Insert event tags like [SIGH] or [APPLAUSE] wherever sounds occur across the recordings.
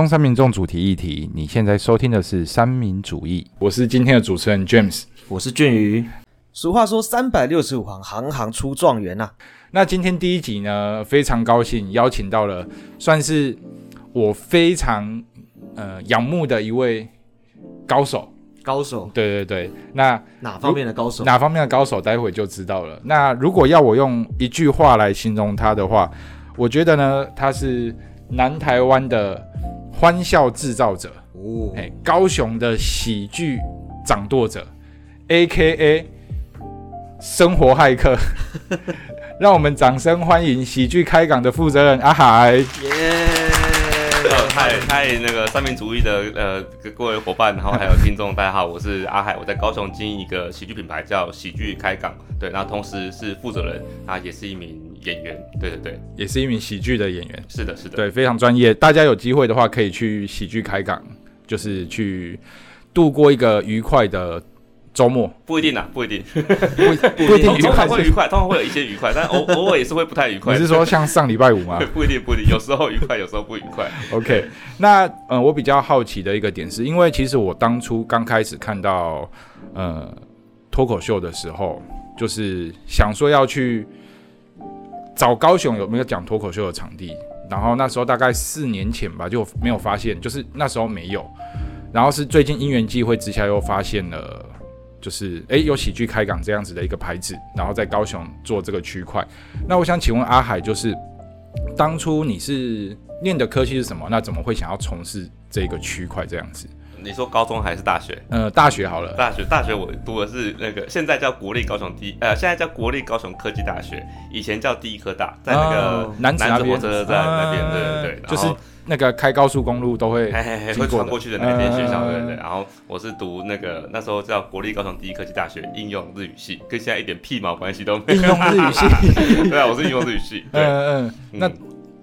中山民众主题议题，你现在收听的是三民主义，我是今天的主持人 James。我是俊宇。俗话说，三百六十五行，行行出状元呐、那今天第一集呢，非常高兴邀请到了算是我非常呃仰慕的一位高手。高手对对对，那哪方面的高手？哪方面的高手，待会就知道了。那如果要我用一句话来形容他的话，我觉得呢，他是南台湾的欢笑制造者，哦，哎，高雄的喜剧掌舵者，A K A 生活骇客。[LAUGHS] 让我们掌声欢迎喜剧开港的负责人阿海。耶！嗨嗨，那个三民主义的呃各各位伙伴，然后还有听众，大家好，我是阿海，我在高雄经营一个喜剧品牌叫喜剧开港，对，然后同时是负责人，啊，也是一名演员，对对对，也是一名喜剧的演员，是的，是的，对，非常专业。大家有机会的话，可以去喜剧开港，就是去度过一个愉快的周末。不一定啊，不一定，不不一定愉通快会愉快，通常会有一些愉快，但偶偶尔也是会不太愉快。你是说像上礼拜五吗 [LAUGHS] 不一定，不一定，有时候愉快，有时候不愉快。？OK，那呃，我比较好奇的一个点是，因为其实我当初刚开始看到呃脱口秀的时候，就是想说要去找高雄有没有讲脱口秀的场地，然后那时候大概四年前吧，就没有发现，就是那时候没有，然后是最近因缘际会之下又发现了。就是诶，有喜剧开港这样子的一个牌子，然后在高雄做这个区块。那我想请问阿海，就是当初你是念的科系是什么？那怎么会想要从事这个区块这样子？你说高中还是大学？呃，大学好了，大学，大学我读的是那个现在叫国立高雄第一，呃，现在叫国立高雄科技大学，以前叫第一科大，在那个南南子那边火车站那边，啊对对对，就是那个开高速公路都会会穿过去的那间学校，嗯对对对。然后我是读那个那时候叫国立高雄第一科技大学应用日语系，跟现在一点屁毛关系都没有。应用日语系。[LAUGHS] 对啊，我是应用日语系。对，嗯嗯，那嗯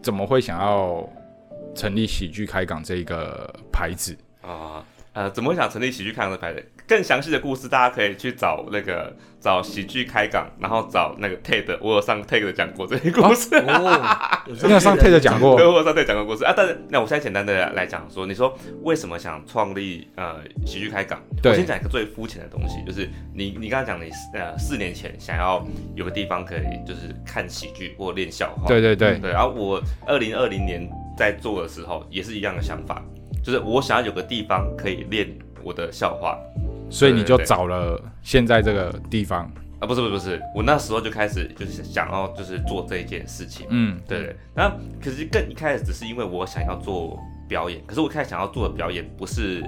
怎么会想要成立喜剧开港这一个牌子？啊。呃，怎么会想成立喜剧开港的牌子？更详细的故事，大家可以去找那个找喜剧开港，然后找那个 TED，我有上 TED 讲过这些故事。哦，你有上 TED 讲过对，我有上 TED 讲过故事啊。但是那我现在简单的来讲说，你说为什么想创立呃喜剧开港？我先讲一个最肤浅的东西，就是你你刚刚讲你呃四年前想要有个地方可以就是看喜剧或练笑话。对对对，对，然后我二零二零年在做的时候也是一样的想法，就是我想要有个地方可以练我的笑话所以你就找了现在这个地方。啊，不是不是不是，我那时候就开始就是想要就是做这一件事情。嗯，对对，那可是更一开始只是因为我想要做表演，可是我一开始想要做的表演不是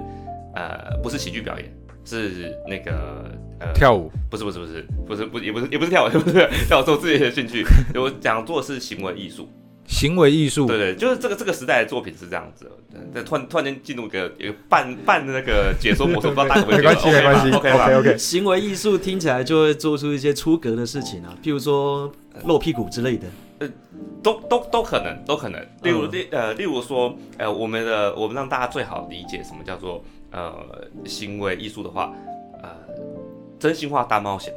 呃不是喜剧表演，是那个呃跳舞。不是不是不是不是不是也不是也不是跳舞，也 [LAUGHS] 不是跳舞是我自己的兴趣，[LAUGHS] 我想做的是行为艺术。行为艺术，对对，就是这个这个时代的作品是这样子的，对突然突然间进入一个一个半半的那个解说模式，不知道 [LAUGHS] 大家会没关系没关系，OK 吧 OK OK，行为艺术听起来就会做出一些出格的事情啊，譬如说露屁股之类的。都都都可能，都可能。例如嗯例呃，例如说，呃，我们的我们让大家最好理解什么叫做呃行为艺术的话，呃，真心话大冒险，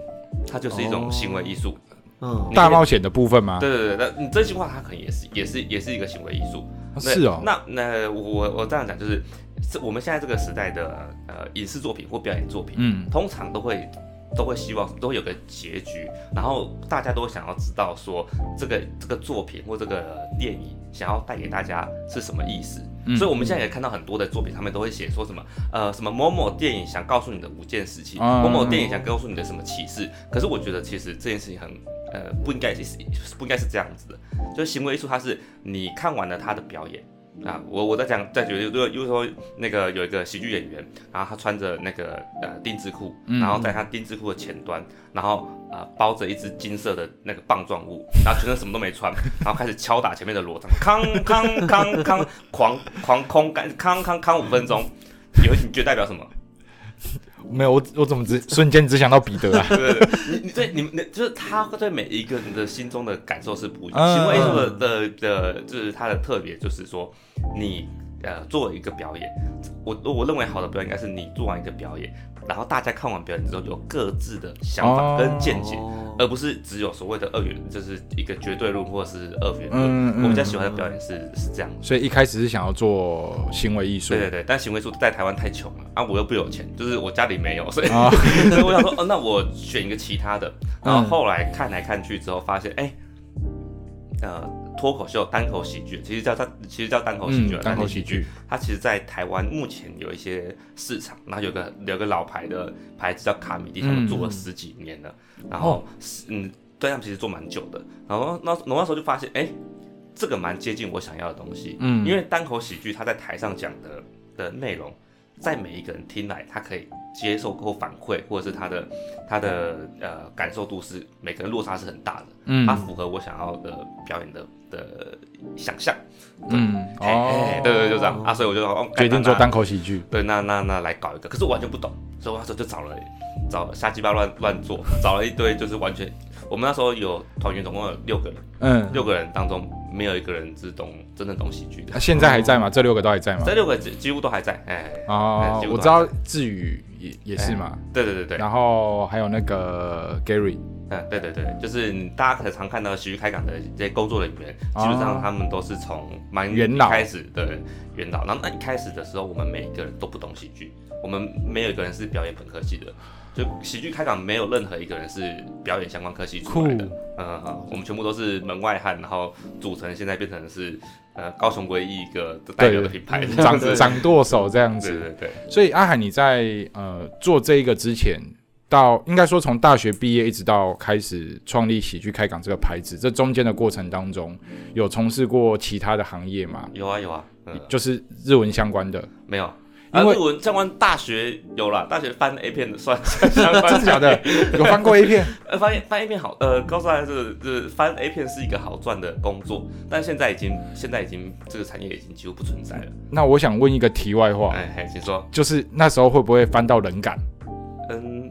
它就是一种哦行为艺术。嗯，大冒险的部分吗？对对对，那你真心话它可能也是也是也是一个行为艺术。那是哦，那那我我我这样讲就是，是我们现在这个时代的呃影视作品或表演作品，嗯，通常都会都会希望都会有个结局，然后大家都想要知道说这个这个作品或这个电影想要带给大家是什么意思。嗯所以我们现在也看到很多的作品，他们都会写说什么呃什么某某电影想告诉你的五件事情，啊某某电影想告诉你的什么启示。可是我觉得其实这件事情很呃不应该是不应该是这样子的，就是行为艺术，它是你看完了他的表演。啊，我我在讲，在举例，如果如果说那个有一个喜剧演员，然后他穿着那个呃丁字裤，嗯然后在他丁字裤的前端，然后呃包着一只金色的那个棒状物，然后全身什么都没穿，然后开始敲打前面的锣铛，康康康康，狂狂空干，康康康五分钟，你会你觉得代表什么？没有，我我怎么只瞬间只想到彼得啊？[LAUGHS] 对对对，你你对你们就是他对每一个人的心中的感受是不一样。嗯行为艺术的的的，就是它的特别，就是说你呃做一个表演，我我认为好的表演应该是你做完一个表演，然后大家看完表演之后有各自的想法跟见解，哦而不是只有所谓的二元，就是一个绝对论或者是二元论。嗯嗯我比较喜欢的表演是是这样。所以一开始是想要做行为艺术对，对对，但行为艺术在台湾太穷了啊，我又不有钱，就是我家里没有，所以、啊 [LAUGHS] 所以我想说，哦，那我选一个其他的。然后后来看来看去之后，发现，哎、呃，脱口秀、单口喜剧，其实叫它其实叫单口喜剧单口喜喜剧，它其实在台湾目前有一些市场，然后有个有个老牌的牌子叫卡米蒂，他们做了十几年了，然后是嗯，对他们其实做蛮久的，然后那我那时候就发现，哎、这个蛮接近我想要的东西，嗯。因为单口喜剧他在台上讲的的内容，在每一个人听来，他可以接受或反馈，或者是他的他的呃感受度是每个人落差是很大的，嗯。它符合我想要的表演的的想象，嗯哎哎对对，就这样。啊，所以我就说哦，决定做单口喜剧，对，那那那来搞一个，可是我完全不懂，所以我那时候就找了找了瞎鸡巴乱乱做，找了一堆就是完全，我们那时候有团员总共有六个人，嗯，六个人当中没有一个人是懂真正懂喜剧的。那，现在还在吗？这六个都还在吗？这六个几几乎都还在，哎，哦我知道志宇也也是嘛，对对对对，然后还有那个 Gary，嗯，对对对，就是大家可能常看到的喜剧开港的这些工作人员，基本上他们都是从蛮元老。开始的元老，然后那一开始的时候，我们每一个人都不懂喜剧，我们没有一个人是表演本科系的，就喜剧开港没有任何一个人是表演相关科系出来的。酷，嗯嗯，我们全部都是门外汉，然后组成现在变成是呃高雄唯一一个代表的品牌，这样掌子。掌舵手这样对子。对对，所以阿海，你在呃做这一个之前，到应该说从大学毕业一直到开始创立喜剧开港这个牌子，这中间的过程当中，有从事过其他的行业吗？有啊有啊，嗯，就是日文相关的，没有。因为啊，日文相关大学有了，大学翻 A 片的算算相关真的假的？有翻过 A 片？[LAUGHS] 呃，翻翻 A 片好，呃，告诉大家，这个这翻 A 片是一个好赚的工作，但现在已经现在已经这个产业已经几乎不存在了。那我想问一个题外话，哎，嘿，请说。就是那时候会不会翻到冷感？嗯，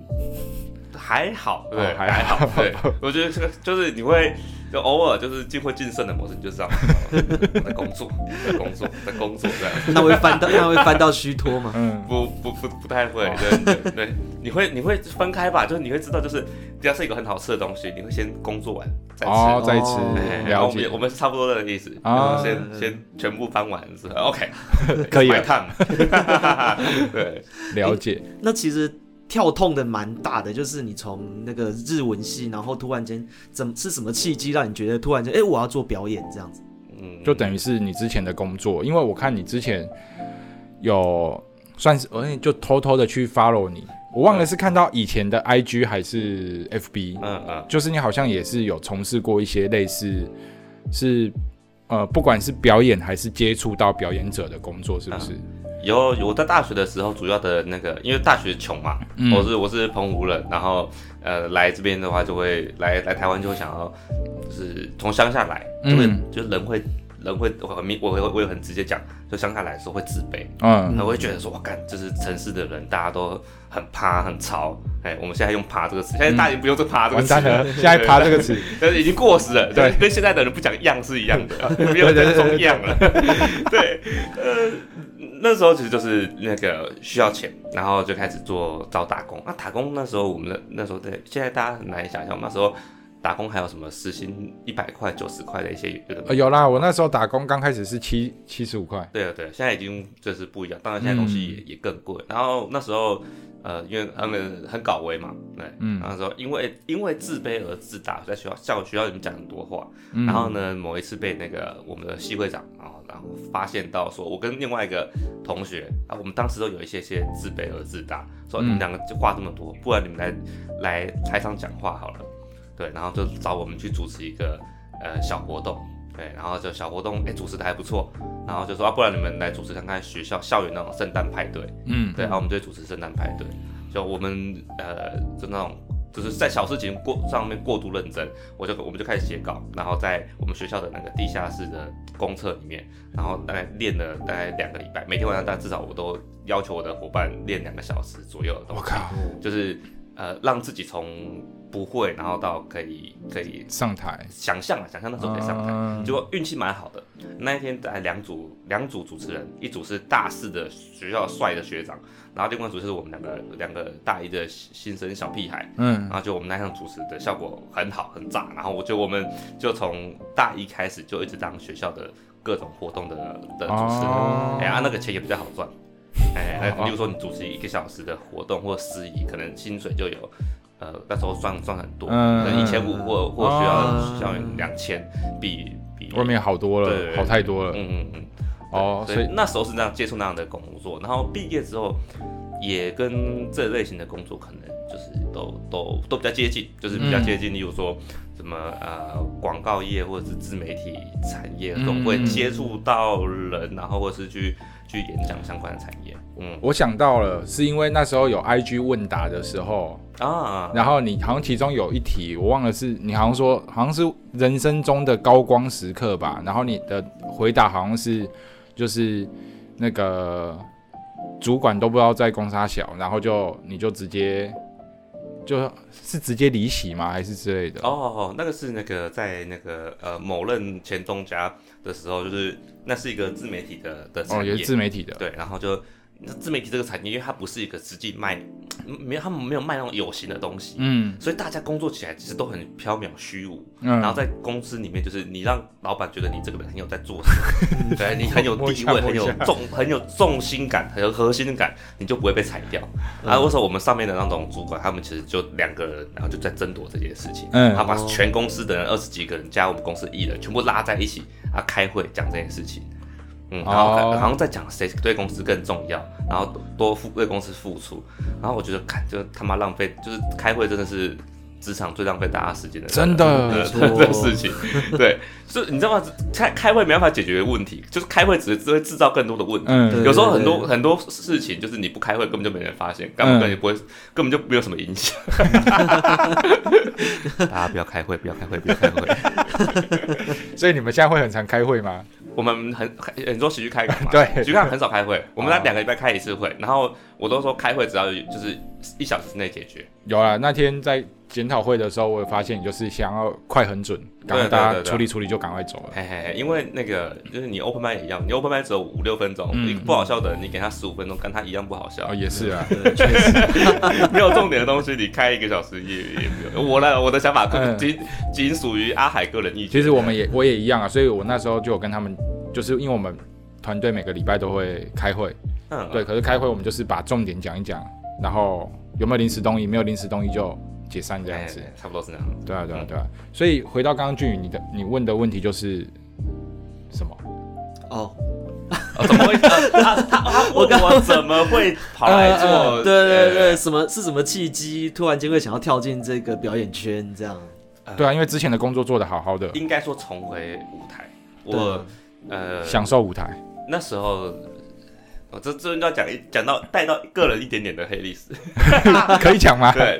还好，对，哦还还好。[LAUGHS] 对，我觉得这个就是你会就偶尔就是进会晋升的模式，你就知道我在工作，在工作，在工作这样。那会翻到那会翻到虚脱吗？[LAUGHS] 嗯，不不不不太会，对对对，你会你会分开吧，就是你会知道，就是只要是一个很好吃的东西，你会先工作完再吃。哦，再吃了解。我们我们是差不多的意思，然后先先全部翻完之后，OK，可以 [LAUGHS] 对，了解。那其实跳痛的蛮大的，就是你从那个日文系，然后突然间怎么是什么契机让你觉得突然间哎、我要做表演这样子？嗯，就等于是你之前的工作，因为我看你之前有算是，我就偷偷的去 follow 你，我忘了是看到以前的 IG 还是 FB，嗯嗯，就是你好像也是有从事过一些类似是呃，不管是表演还是接触到表演者的工作，是不是？有有我在大学的时候，主要的那个，因为大学穷嘛，嗯。我是我是澎湖人，然后呃来这边的话就会来来台湾就会想要，就是从乡下来，就会、嗯就人会人会我很明我会我会很直接讲，就乡下来的时候会自卑，嗯。他会觉得说，我干，就是城市的人，大家都很趴很潮。哎，我们现在用“趴”这个词，现在大家不用这“趴”这个词。了，现在趴这个词，[LAUGHS] 但是已经过时了，对。对，跟现在的人不讲样是一样的，[LAUGHS] 没有这种样了。对，呃，那时候其实就是那个需要钱，然后就开始做招打工。那打工那时候我们的那时候对，现在大家很难以想象，那时候打工还有什么时薪一百块、九十块的一些有的呃有啦，我那时候打工刚开始是七七十五块，对啊，对啊，现在已经就是不一样。当然，现在东西也、也更贵。然后那时候，呃，因为他们很搞威嘛，对，嗯那时候因为因为自卑而自大，在学校校学校里面讲很多话。嗯然后呢，某一次被那个我们的系会长，然后然后发现到说，我跟另外一个同学啊，我们当时都有一些些自卑而自大，说嗯你们两个就话这么多，不然你们来来台上讲话好了。对，然后就找我们去主持一个呃小活动，对，然后就小活动，哎，主持的还不错，然后就说啊，不然你们来主持看看学校校园那种圣诞派对，嗯，对，然后我们就主持圣诞派对，就我们呃就那种就是在小事情过上面过度认真，我就我们就开始写稿，然后在我们学校的那个地下室的公厕里面，然后大概练了大概两个礼拜，每天晚上大概至少我都要求我的伙伴练两个小时左右的东西，我靠，就是呃让自己从不会，然后到可以可以上台，想象啊，想象那时候可以上台，嗯。结果运气蛮好的。那一天来两组两组主持人，一组是大四的学校帅的学长，然后另外一组就是我们两个两个大一的新生小屁孩。嗯。然后就我们那场主持的效果很好很炸，然后我就我们就从大一开始就一直当学校的各种活动的的主持人，哦。哎、啊那个钱也比较好赚，哎、哦。那比如说你主持一个小时的活动或司仪，可能薪水就有。呃，那时候赚赚很多，嗯可能一千五或或需要哦需要两千，比比外面好多了，好太多了。嗯嗯嗯，哦，所所以以那时候是那样接触那样的工作，然后毕业之后也跟这类型的工作可能就是都都都比较接近，就是比较接近，例如说什么呃广告业或者是自媒体产业这种嗯会接触到人，然后或者是去去演讲相关的产业，嗯。我想到了，是因为那时候有 IG 问答的时候，啊，然后你好像其中有一题我忘了是，你好像说好像是人生中的高光时刻吧，然后你的回答好像是就是那个主管都不知道在公差小，然后就你就直接就是直接离席吗？还是之类的？哦哦，哦那个是那个在那个呃某任前东家的时候，就是那是一个自媒体的的哦，产业，也是自媒体的。对，然后就那自媒体这个产业，因为它不是一个实际卖，嗯没有他们没有卖那种有形的东西，嗯所以大家工作起来其实都很缥缈虚无。嗯，然后在公司里面，就是你让老板觉得你这个人很有在做什么，[LAUGHS] 对你很有地位，很有重很有重心感，很有核心感，你就不会被裁掉。嗯然后为什么我们上面的那种主管，他们其实就两个人，然后就在争夺这件事情。嗯他把全公司的人二十几个人加我们公司一人全部拉在一起，啊，开会讲这件事情。嗯，然后哦好像在讲谁对公司更重要，然后多付为公司付出，然后我觉得，看就他妈浪费，就是开会真的是职场最浪费大家时间的真的的没错的事情。对，是你知道吗？开开会没办法解决问题，就是开会只只会制造更多的问题。嗯有时候很多很多事情就是你不开会根本就没人发现，根本就不会，根本就没有什么影响。[LAUGHS] 大家不要开会，不要开会，不要开会。[LAUGHS] 所以你们现在会很常开会吗？我们很很多喜剧开港嘛，[LAUGHS] 对。喜剧开港很少开会，[LAUGHS] 我们哦那两个礼拜开一次会，然后我都说开会只要就是一小时之内解决。有啊，那天在检讨会的时候，我也发现你就是想要快很准，赶快大家处理处理就赶快走了。嘿嘿嘿，因为那个就是你 open m i 也一样，你 open m i 只有五六分钟，嗯一个不好笑的人你给他十五分钟，跟他一样不好笑哦，。也是啊，对，确实，没有重点的东西，你开一个小时也也没有。我呢我的想法嗯仅仅属于阿海个人意见。其实我们也我也一样啊，所以我那时候就有跟他们，就是因为我们团队每个礼拜都会开会，嗯对，可是开会我们就是把重点讲一讲，然后有没有临时东西，没有临时东西就解散这样子。哎差不多是那样。对啊，对啊，对啊。所以回到刚刚俊宇你的你问的问题就是什么？哦，[LAUGHS] 哦怎么会？呃 [LAUGHS] 他他他问我怎么会跑来做？呃对对呃对，什么是什么契机，突然间会想要跳进这个表演圈这样？对啊，因为之前的工作做得好好的，应该说重回舞台。我呃享受舞台。那时候。我这这要讲一讲到带到个人一点点的黑历史，[LAUGHS] 可以讲吗？对，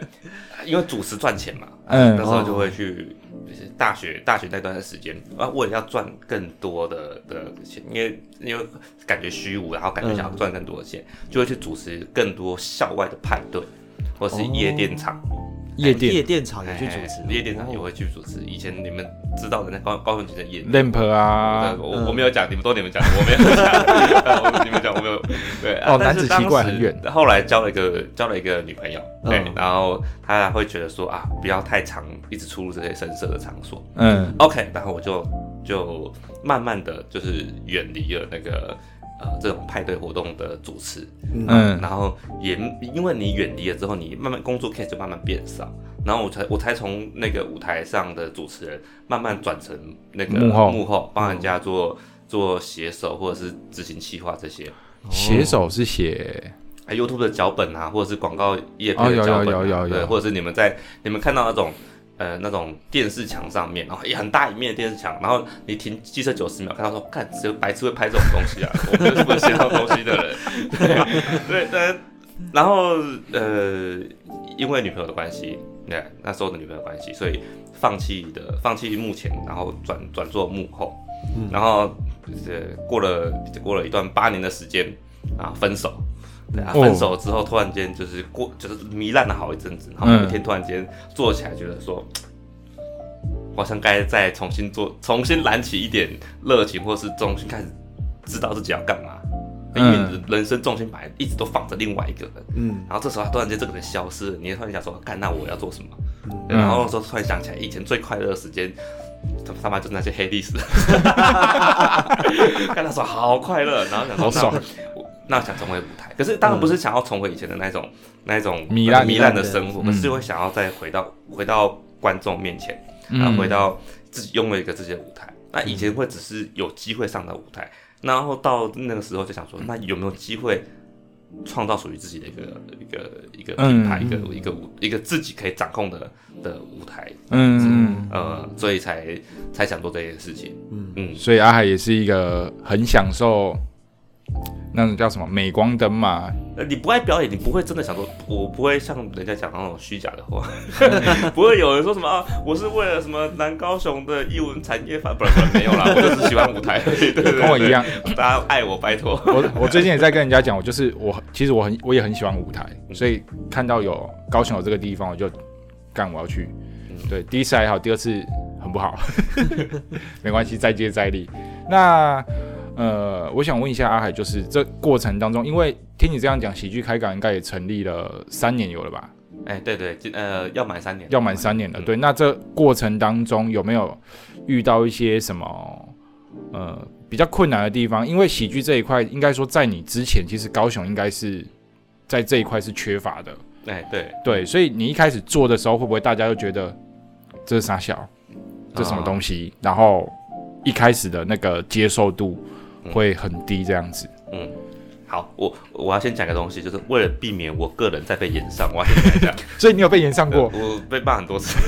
因为主持赚钱嘛，嗯。那时候就会去，就是大学大学那段时间，啊，为了要赚更多的的钱，因为因为感觉虚无，然后感觉想要赚更多的钱，就会去主持更多校外的派对，或是夜店场，夜店夜店场也去主哎持，夜店场也会去主持。以前你们知道的那高高雄级的夜店。lamp 啊，我我没有讲，你们都你们讲，我没有讲，[LAUGHS] 你们讲我没有。对，啊哦男子奇怪很远后来交了一个交了一个女朋友，对嗯，然后他会觉得说啊，不要太常一直出入这些深色的场所。嗯 OK，然后我就就慢慢的就是远离了那个呃这种派对活动的主持，嗯。然后也因为你远离了之后，你慢慢工作 case 就慢慢变少，然后我才我才从那个舞台上的主持人慢慢转成那个幕后幕后帮人家做做写手或者是执行企划这些。写手是写啊 YouTube 的脚本啊，或者是广告业配哦有的脚本、啊有有有有。对，或者是你们在你们看到那种呃那种电视墙上面，然后也很大一面的电视墙，然后你停机车九十秒，看到说，看只有白痴会拍这种东西啊，我们就是不会写这种东西的人，对 [LAUGHS] 对对，然后呃因为女朋友的关系，那那时候的女朋友的关系，所以放弃的放弃幕前，然后转转做幕后，然后呃过了过了一段八年的时间啊分手。对啊，哦分手之后突然间就是过就是糜烂了好一阵子，然后有一天突然间坐起来，觉得说。好像该再重新做，重新燃起一点热情，或是重新开始知道自己要干嘛。因为你的人生重心本来一直都放着另外一个人，嗯，然后这时候突然间这个人消失了，你也突然想说，干那我要做什么？嗯然后说突然想起来，以前最快乐的时间，他他妈就是那些黑历史，[LAUGHS] 看他说好快乐，然后想说那我那想重回舞台，可是当然不是想要重回以前的那种那一种糜烂糜烂的生活，嗯可是会想要再回到回到观众面前，嗯。然后回到自己拥有一个自己的舞台。那以前会只是有机会上到舞台，然后到那个时候就想说，那有没有机会创造属于自己的一个一个一个品牌，嗯一个一个舞一个自己可以掌控的的舞台，嗯，呃，所以才才想做这件事情。嗯。嗯，所以阿海也是一个很享受那种叫什么美光灯嘛，呃你不爱表演，你不会真的想说，我不会像人家讲那种虚假的话，[LAUGHS] 不会有人说什么啊，我是为了什么南高雄的艺文产业发，不然不然没有啦，我就是喜欢舞台，[LAUGHS] 对对对，跟我一样。大家爱我，拜托。我我最近也在跟人家讲，我就是我其实我很我也很喜欢舞台，所以看到有高雄有这个地方，我就干我要去。对，第一次还好，第二次很不好，[LAUGHS] 没关系，再接再厉。那呃，我想问一下阿海，就是这过程当中，因为听你这样讲，喜剧开港应该也成立了三年有了吧？哎，对对，呃要满三年，要满三年了。嗯对，那这过程当中有没有遇到一些什么呃比较困难的地方？因为喜剧这一块，应该说在你之前，其实高雄应该是在这一块是缺乏的。哎对，对，所以你一开始做的时候，会不会大家就觉得这是傻小，这什么东西？然后一开始的那个接受度会很低，这样子。嗯。好，我我要先讲个东西，就是为了避免我个人再被延上，我要先讲一下。[LAUGHS] 所以你有被延上过？呃我被骂很多次。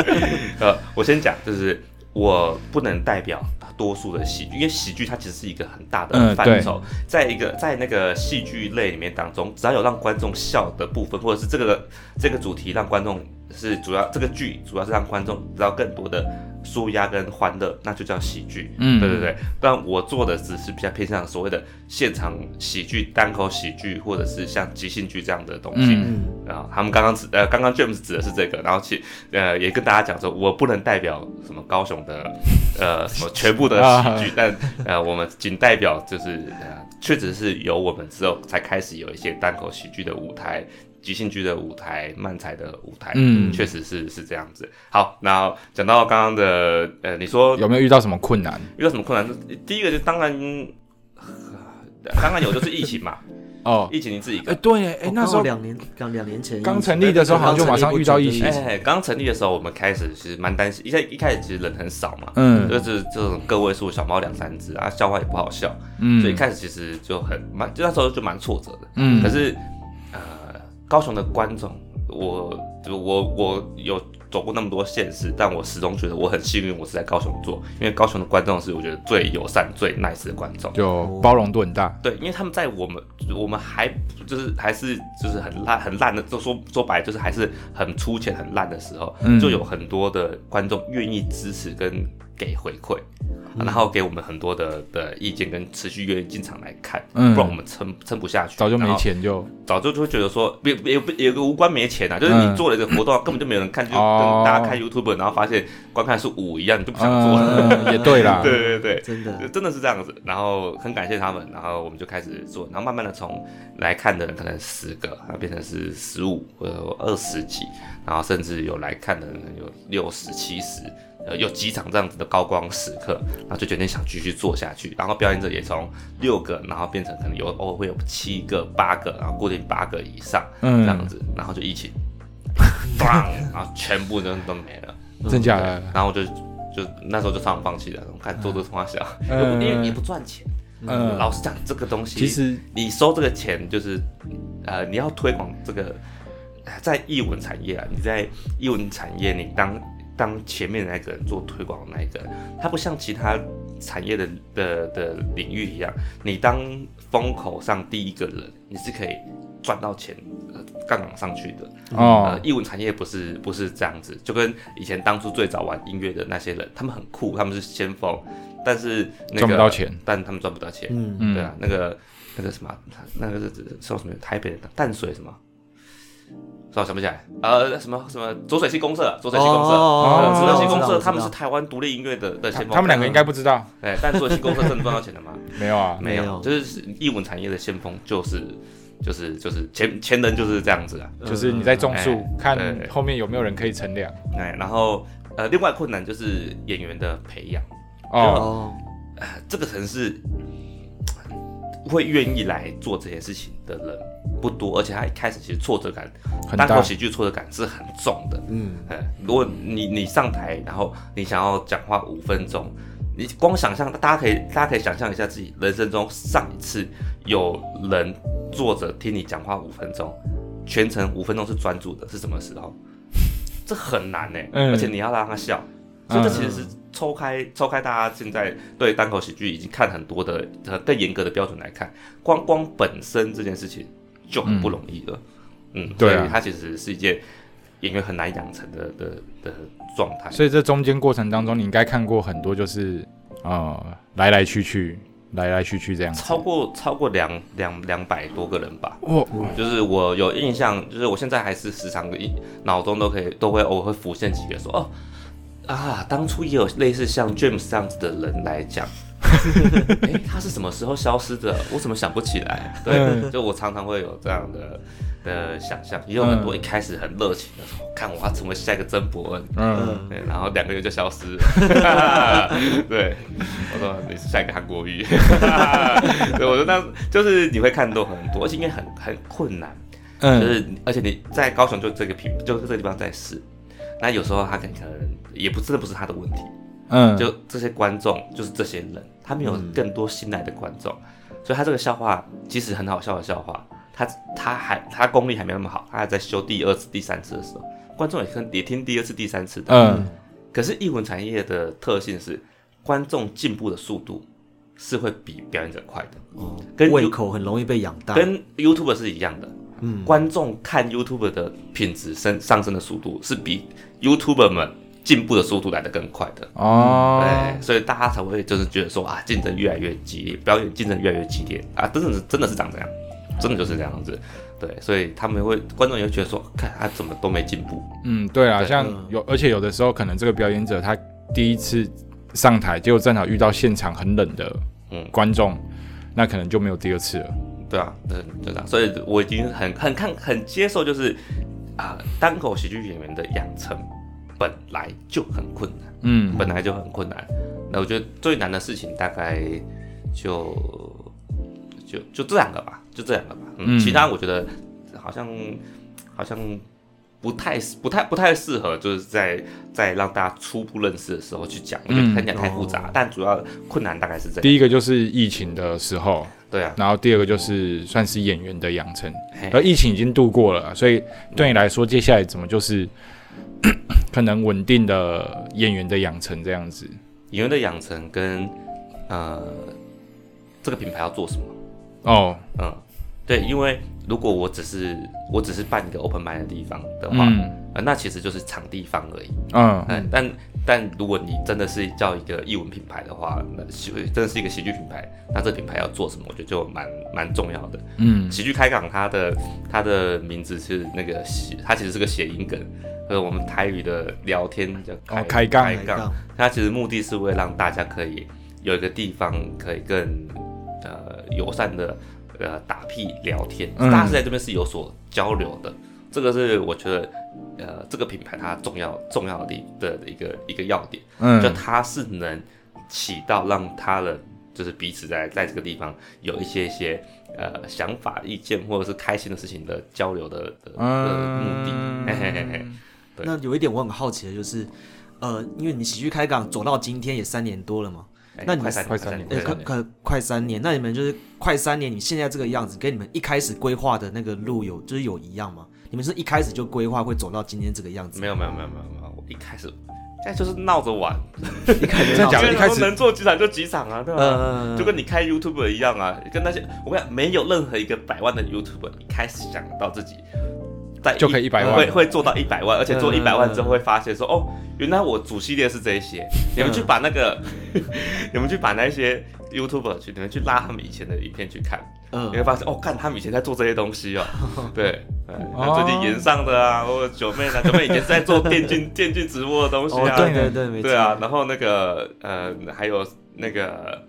[LAUGHS] 呃，我先讲，就是我不能代表多数的喜剧，因为喜剧它其实是一个很大的嗯范畴，在一个在那个戏剧类里面当中，只要有让观众笑的部分，或者是这个这个主题让观众是主要这个剧主要是让观众知道更多的舒压跟欢乐，那就叫喜剧。嗯对对对。但我做的只是比较偏向所谓的现场喜剧、单口喜剧，或者是像即兴剧这样的东西。嗯嗯啊，他们刚刚指呃，刚刚 James 指的是这个，然后其呃也跟大家讲说，我不能代表什么高雄的呃 [LAUGHS] 什么全部的喜剧，但呃我们仅代表就是呃确实是由我们之后才开始有一些单口喜剧的舞台。即兴剧的舞台、漫才的舞台，嗯确实是是这样子。好，然后讲到刚刚的，呃，你说有没有遇到什么困难？遇到什么困难？第一个就当然，当然有，就是疫情嘛，[LAUGHS] 哦，疫情你自己哎，对，哎，我那时候两年刚两年前刚成立的时候，好像就马上遇到疫情刚。成立哎，刚成立的时候，我们开始其实蛮担心，一开一开始其实人很少嘛，嗯就是这种个位数小猫两三只啊，笑话也不好笑，嗯所以一开始其实就很蛮，就那时候就蛮挫折的。嗯可是呃，高雄的观众，我就我我有走过那么多县市，但我始终觉得我很幸运，我是在高雄做，因为高雄的观众是我觉得最友善、最 nice 的观众。就包容度很大。对，因为他们在我们我们还就是还是就是很烂很烂的，就说说白了就是还是很粗浅很烂的时候，嗯就有很多的观众愿意支持跟给回馈，嗯。啊然后给我们很多的的意见跟持续愿意进场来看，嗯。不然我们撑撑不下去，早就没钱就早就就会觉得说，也也也有个无关没钱啊，就是你嗯。做了一个活动，根本就没有人看，就跟哦大家看 YouTube，然后发现观看数五一样，你就不想做了。嗯，[LAUGHS] 也对啦。对对对，真的真的是这样子。然后很感谢他们，然后我们就开始做，然后慢慢的从来看的人可能十个，然后变成是十五或者二十几，然后甚至有来看的人有六十、七十。呃，有几场这样子的高光时刻，然后就决定想继续做下去。然后表演者也从六个，然后变成可能有偶尔会有七个、八个，然后固定八个以上嗯这样子，然后就疫情，砰，然后全部都都没了。真假的？然后我就就那时候就上放弃了，我看做这通话小，嗯因为也不赚钱。嗯老实讲，这个东西其实你收这个钱就是，呃，你要推广这个，在艺文产业啊，你在艺文产业，你当当前面那个人做推广的那一个人，他不像其他产业的的的领域一样，你当风口上第一个人，你是可以赚到钱，呃，杠杆上去的。哦呃，，艺文产业不是不是这样子，就跟以前当初最早玩音乐的那些人，他们很酷，他们是先锋，但是、那个、赚不到钱，但他们赚不到钱。嗯嗯对啊，那个那个什么，那个是叫什么？台北的淡水什么？我想不起来。呃，什么什么浊水溪公社，浊水溪公社，哦浊水溪公社，他们是台湾独立音乐的的先锋。他们两个应该不知道，哎，但浊水溪公社真的赚到钱了吗？[LAUGHS] 没有啊，没有，没有就是艺文产业的先锋，就是就是就是前前人就是这样子啊。就是你在种树哎，看后面有没有人可以乘凉。哎，然后呃，另外困难就是演员的培养。哦，呃，这个城市会愿意来做这件事情的人不多，而且他一开始其实挫折感，单口喜剧挫折感是很重的。嗯，哎，如果你你上台，然后你想要讲话五分钟，你光想象，大家可以大家可以想象一下自己人生中上一次有人坐着听你讲话五分钟，全程五分钟是专注的，是什么时候？[LAUGHS] 这很难呢、嗯而且你要让他笑，所以这其实是抽开抽开大家现在对单口喜剧已经看很多的呃更严格的标准来看，光光本身这件事情就很不容易了。嗯，对啊所以它其实是一件演员很难养成的的的状态。所以这中间过程当中，你应该看过很多，就是呃来来去去，来来去去这样子。超过超过两两两百多个人吧，哦，就是我有印象，就是我现在还是时常一脑中都可以都会偶尔会浮现几个说哦啊，当初也有类似像 James 这样子的人来讲，[LAUGHS] 哎、他是什么时候消失的？我怎么想不起来？对，嗯就我常常会有这样的的想象，也有很多一开始很热情的说，看我要成为下一个曾伯恩，嗯，对，然后两个月就消失了。[LAUGHS] 对，我说你是下一个韩国瑜。[LAUGHS] 对，我说那就是你会看到很多，而且因为很很困难，嗯。就嗯，是而且你在高雄就这个平，就是这个地方在试，那有时候他可能也不真的不是他的问题，嗯，就这些观众就是这些人，他们有更多新来的观众，所以他这个笑话即使很好笑的笑话，他他还他功力还没那么好，他还在修第二次、第三次的时候，观众也可能也听第二次、第三次的。嗯，可是艺文产业的特性是，观众进步的速度是会比表演者快的，哦，跟胃口很容易被养大，跟 YouTube 是一样的。嗯，观众看 YouTube 的品质升上升的速度是比 YouTuber 们进步的速度来得更快的。哦，对，所以大家才会就是觉得说啊，竞争越来越激烈，表演竞争越来越激烈啊，真的是真的是长这样，真的就是这样子。对，所以他们会观众也会觉得说，看他怎么都没进步。嗯，对啊，对像嗯有，而且有的时候可能这个表演者他第一次上台，结果正好遇到现场很冷的嗯观众，那可能就没有第二次了。对啊，对，就这样。所以我已经很很看很接受，就是啊，单口喜剧演员的养成本来就很困难，嗯本来就很困难。那我觉得最难的事情大概就就就这两个吧，就这两个吧。嗯，嗯其他我觉得好像好像不太不太不太适合，就是在在让大家初步认识的时候去讲，我觉得嗯很讲太复杂。哦但主要困难大概是这样。第一个就是疫情的时候，对啊，然后第二个就是算是演员的养成，嘿而疫情已经度过了，所以对你来说，接下来怎么就是 [COUGHS] 可能稳定的演员的养成这样子？演员的养成跟呃这个品牌要做什么？哦，嗯，对，因为如果我只是我只是办一个 open mind 的地方的话，嗯。呃，那其实就是场地方而已。嗯。嗯，但但如果你真的是叫一个艺文品牌的话，那喜真的是一个喜剧品牌，那这品牌要做什么，我觉得就蛮蛮重要的。嗯。喜剧开港它的它的名字是那个谐，它其实是个谐音梗，和我们台语的聊天叫哦开杠开杠开杠，它其实目的是为了让大家可以有一个地方可以更呃友善的呃打屁聊天，嗯大家是在这边是有所交流的。这个是我觉得呃这个品牌它重要重要的地的一个一个要点，嗯就嗯它是能起到让他的就是彼此在在这个地方有一些一些呃想法、意见或者是开心的事情的交流的的的目的。嘿嘿嘿嘿，那有一点我很好奇的就是，呃，因为你喜剧开港走到今天也三年多了嘛，哎那你们快三快三年快快快三年，那你们就是快三年，你现在这个样子，跟你们一开始规划的那个路有就是有一样吗？你们是一开始就规划会走到今天这个样子？没有没有没有没有没有，我一开始现在就是闹着玩，[LAUGHS] 一开始真的假的因为一开始能做几场就几场啊，对吧？呃，就跟你开 YouTube 一样啊，跟那些我跟你讲，没有任何一个百万的 YouTube 一开始想到自己在就可以100万会会做到一百万，而且做嗯一百万之后会发现说，哦，原来我主系列是这一些。你们去把那个，[LAUGHS] 你们去把那些 YouTuber 去，你们去拉他们以前的影片去看，嗯你会发现哦，看他们以前在做这些东西哦。[LAUGHS] 对，呃哦那最近演上的啊，或者九妹呢，九妹以前是在做电竞电竞直播的东西哦啊。对对对，对啊，然后那个呃，还有那个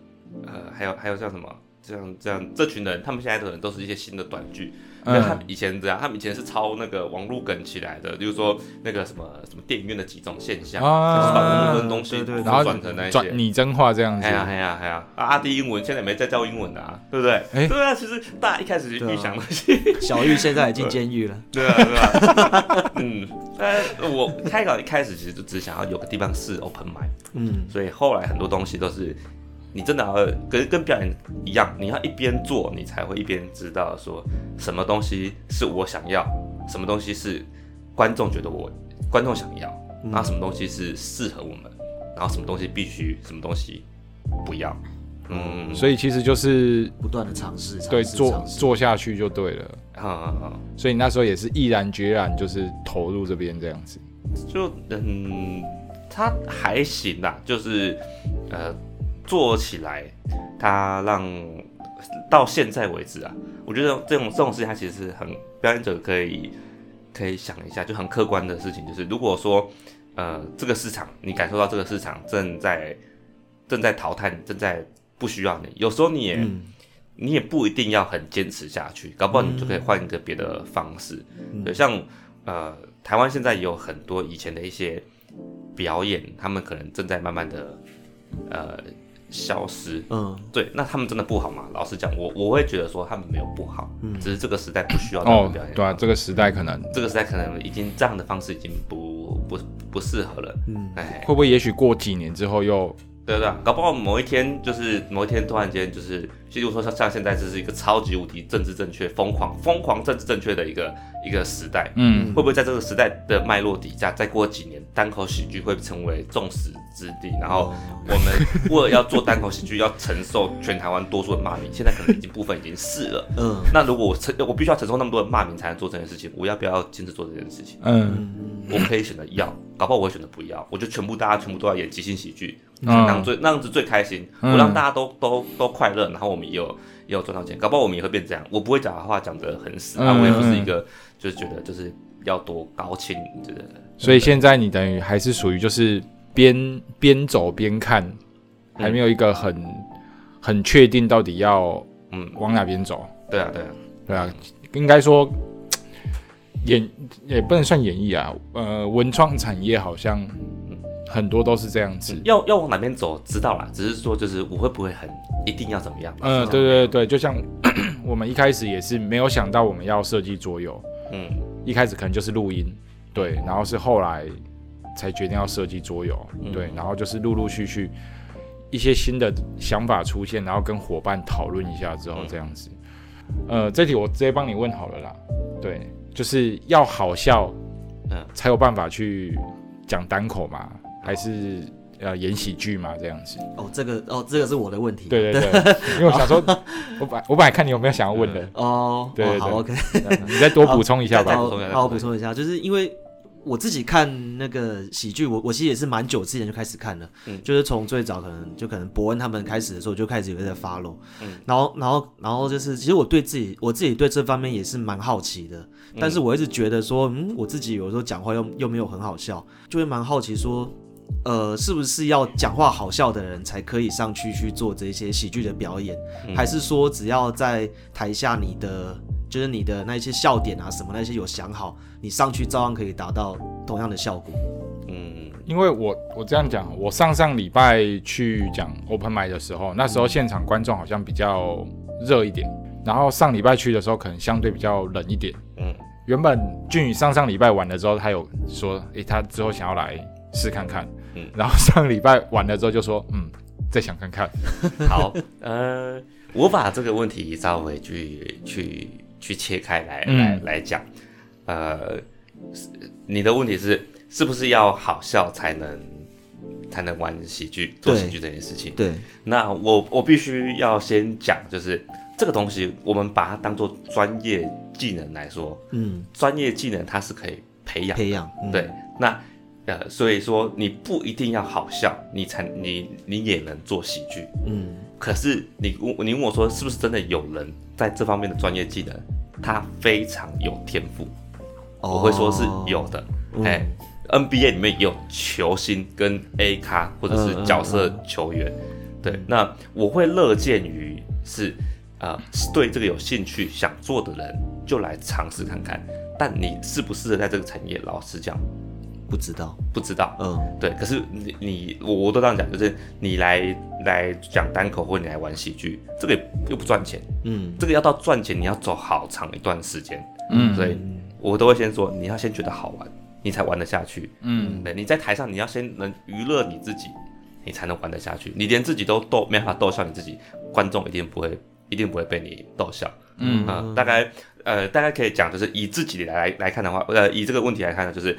呃，还有还有叫什么？这样这样，这群人他们现在可能都是一些新的短剧，因为他们嗯，以前这样，他们以前是抄那个网络梗起来的，比如说那个什么什么电影院的几种现象，啊就是把文文的东西对对对然后转成那一些转。拟真化这样子哎，呀哎呀哎呀！啊阿弟英文现在也没在教英文的啊，对不对？哎对啊，其实大家一开始就预想那些，[LAUGHS] 小玉现在已进监狱了，对啊对啊，嗯，但我开稿一开始其实就只想要有个地方是 open mind，嗯所以后来很多东西都是你真的要跟跟表演一样，你要一边做，你才会一边知道说什么东西是我想要，什么东西是观众觉得我观众想要，然后什么东西是适合我们，然后什么东西必须，什么东西不要。嗯，所以其实就是不断的尝试，对做做下去就对了。啊啊啊，所以你那时候也是毅然决然就是投入这边这样子。就嗯，他还行啦，就是呃做起来，他让到现在为止啊，我觉得这种这种事情，它其实是很表演者可以可以想一下，就很客观的事情，就是如果说呃这个市场你感受到这个市场正在正在淘汰你，正在不需要你，有时候你也、嗯你也不一定要很坚持下去，搞不好你就可以换一个别的方式。嗯对，像呃，台湾现在也有很多以前的一些表演，他们可能正在慢慢的呃消失。嗯对，那他们真的不好吗？老实讲，我我会觉得说他们没有不好，嗯只是这个时代不需要这样的哦表演。，对啊，这个时代可能这个时代可能已经这样的方式已经不不不适合了。嗯哎，会不会也许过几年之后又对对啊，搞不好某一天就是某一天突然间就是，例如说像像现在这是一个超级无敌政治正确、疯狂疯狂政治正确的一个一个时代，嗯会不会在这个时代的脉络底下，再过几年，单口喜剧会成为众矢之的？然后我们为了要做单口喜剧，要承受全台湾多数的骂名，现在可能已经部分已经是了。嗯那如果我承我必须要承受那么多的骂名才能做这件事情，我要不要坚持做这件事情？嗯嗯我可以选择要，搞不好我会选择不要，我就全部大家全部都要演即兴喜剧，嗯那样最那样子最开心，嗯我让大家都都都快乐，然后我们也有也有赚到钱，搞不好我们也会变这样。我不会讲的话讲得很死，嗯啊，我也不是一个就是觉得就是要多高清。所以现在你等于还是属于就是边边走边看，还没有一个很很确定到底要嗯，往哪边走。对啊对啊，对啊，应该说演也不能算演绎啊，呃，文创产业好像很多都是这样子。要要往哪边走知道啦，只是说就是我会不会很一定要怎么样？嗯，对对对，就像 [COUGHS] 我们一开始也是没有想到我们要设计桌游，嗯一开始可能就是录音，对，然后是后来才决定要设计桌游，嗯。对，然后就是陆陆续续一些新的想法出现，然后跟伙伴讨论一下之后嗯。这样子。呃，这题我直接帮你问好了啦，对，就是要好笑，嗯。才有办法去讲单口嘛，还是呃演喜剧嘛这样子？哦，这个哦，这个是我的问题。对对对，[LAUGHS] 因为我想说，我本来我本来看你有没有想要问的，[LAUGHS] 哦，好，OK，[LAUGHS] 你再多补充一下吧。好补充一下好，我补充一下，就是因为我自己看那个喜剧，我我其实也是蛮久之前就开始看了，嗯就是从最早可能就可能伯恩他们开始的时候就开始有在 follow，嗯然后然后然后就是其实我对自己我自己对这方面也是蛮好奇的，但是我一直觉得说，嗯，我自己有时候讲话又又没有很好笑，就会蛮好奇说。呃，是不是要讲话好笑的人才可以上去去做这些喜剧的表演，嗯还是说只要在台下你的就是你的那些笑点啊什么那些有想好，你上去照样可以达到同样的效果？嗯因为我我这样讲，我上上礼拜去讲 open mic 的时候，那时候现场观众好像比较热一点，然后上礼拜去的时候可能相对比较冷一点。嗯原本俊宇上上礼拜完了之后，他有说，诶、他之后想要来试看看，嗯。然后上礼拜完了之后就说，嗯，再想看看，[LAUGHS] 好，呃，我把这个问题稍微去去去切开来、嗯。来来讲，呃，你的问题是是不是要好笑才能才能玩喜剧做喜剧这件事情？对，那我我必须要先讲，就是这个东西，我们把它当做专业技能来说，嗯，专业技能它是可以培养的。培养，嗯、对，那呃，所以说你不一定要好笑，你才你你也能做喜剧。嗯可是你问你问我说，是不是真的有人在这方面的专业技能，他非常有天赋？我会说是有的。嗯哎、n b a 里面有球星跟 A 咖或者是角色球员。对，那我会乐见于是呃对这个有兴趣想做的人就来尝试看看。但你适不适合在这个产业，老实讲不知道，不知道。嗯对，可是你你我我都这样讲，就是你来来讲单口或者你来玩喜剧，这个又不赚钱，嗯这个要到赚钱，你要走好长一段时间。嗯所以我都会先说，你要先觉得好玩，你才玩得下去。嗯对，你在台上你要先能娱乐你自己，你才能玩得下去。你连自己都逗没办法逗笑你自己，观众一定不会一定不会被你逗笑。嗯啊、大概呃，大家可以讲，就是以自己来来来看的话，呃，以这个问题来看呢，就是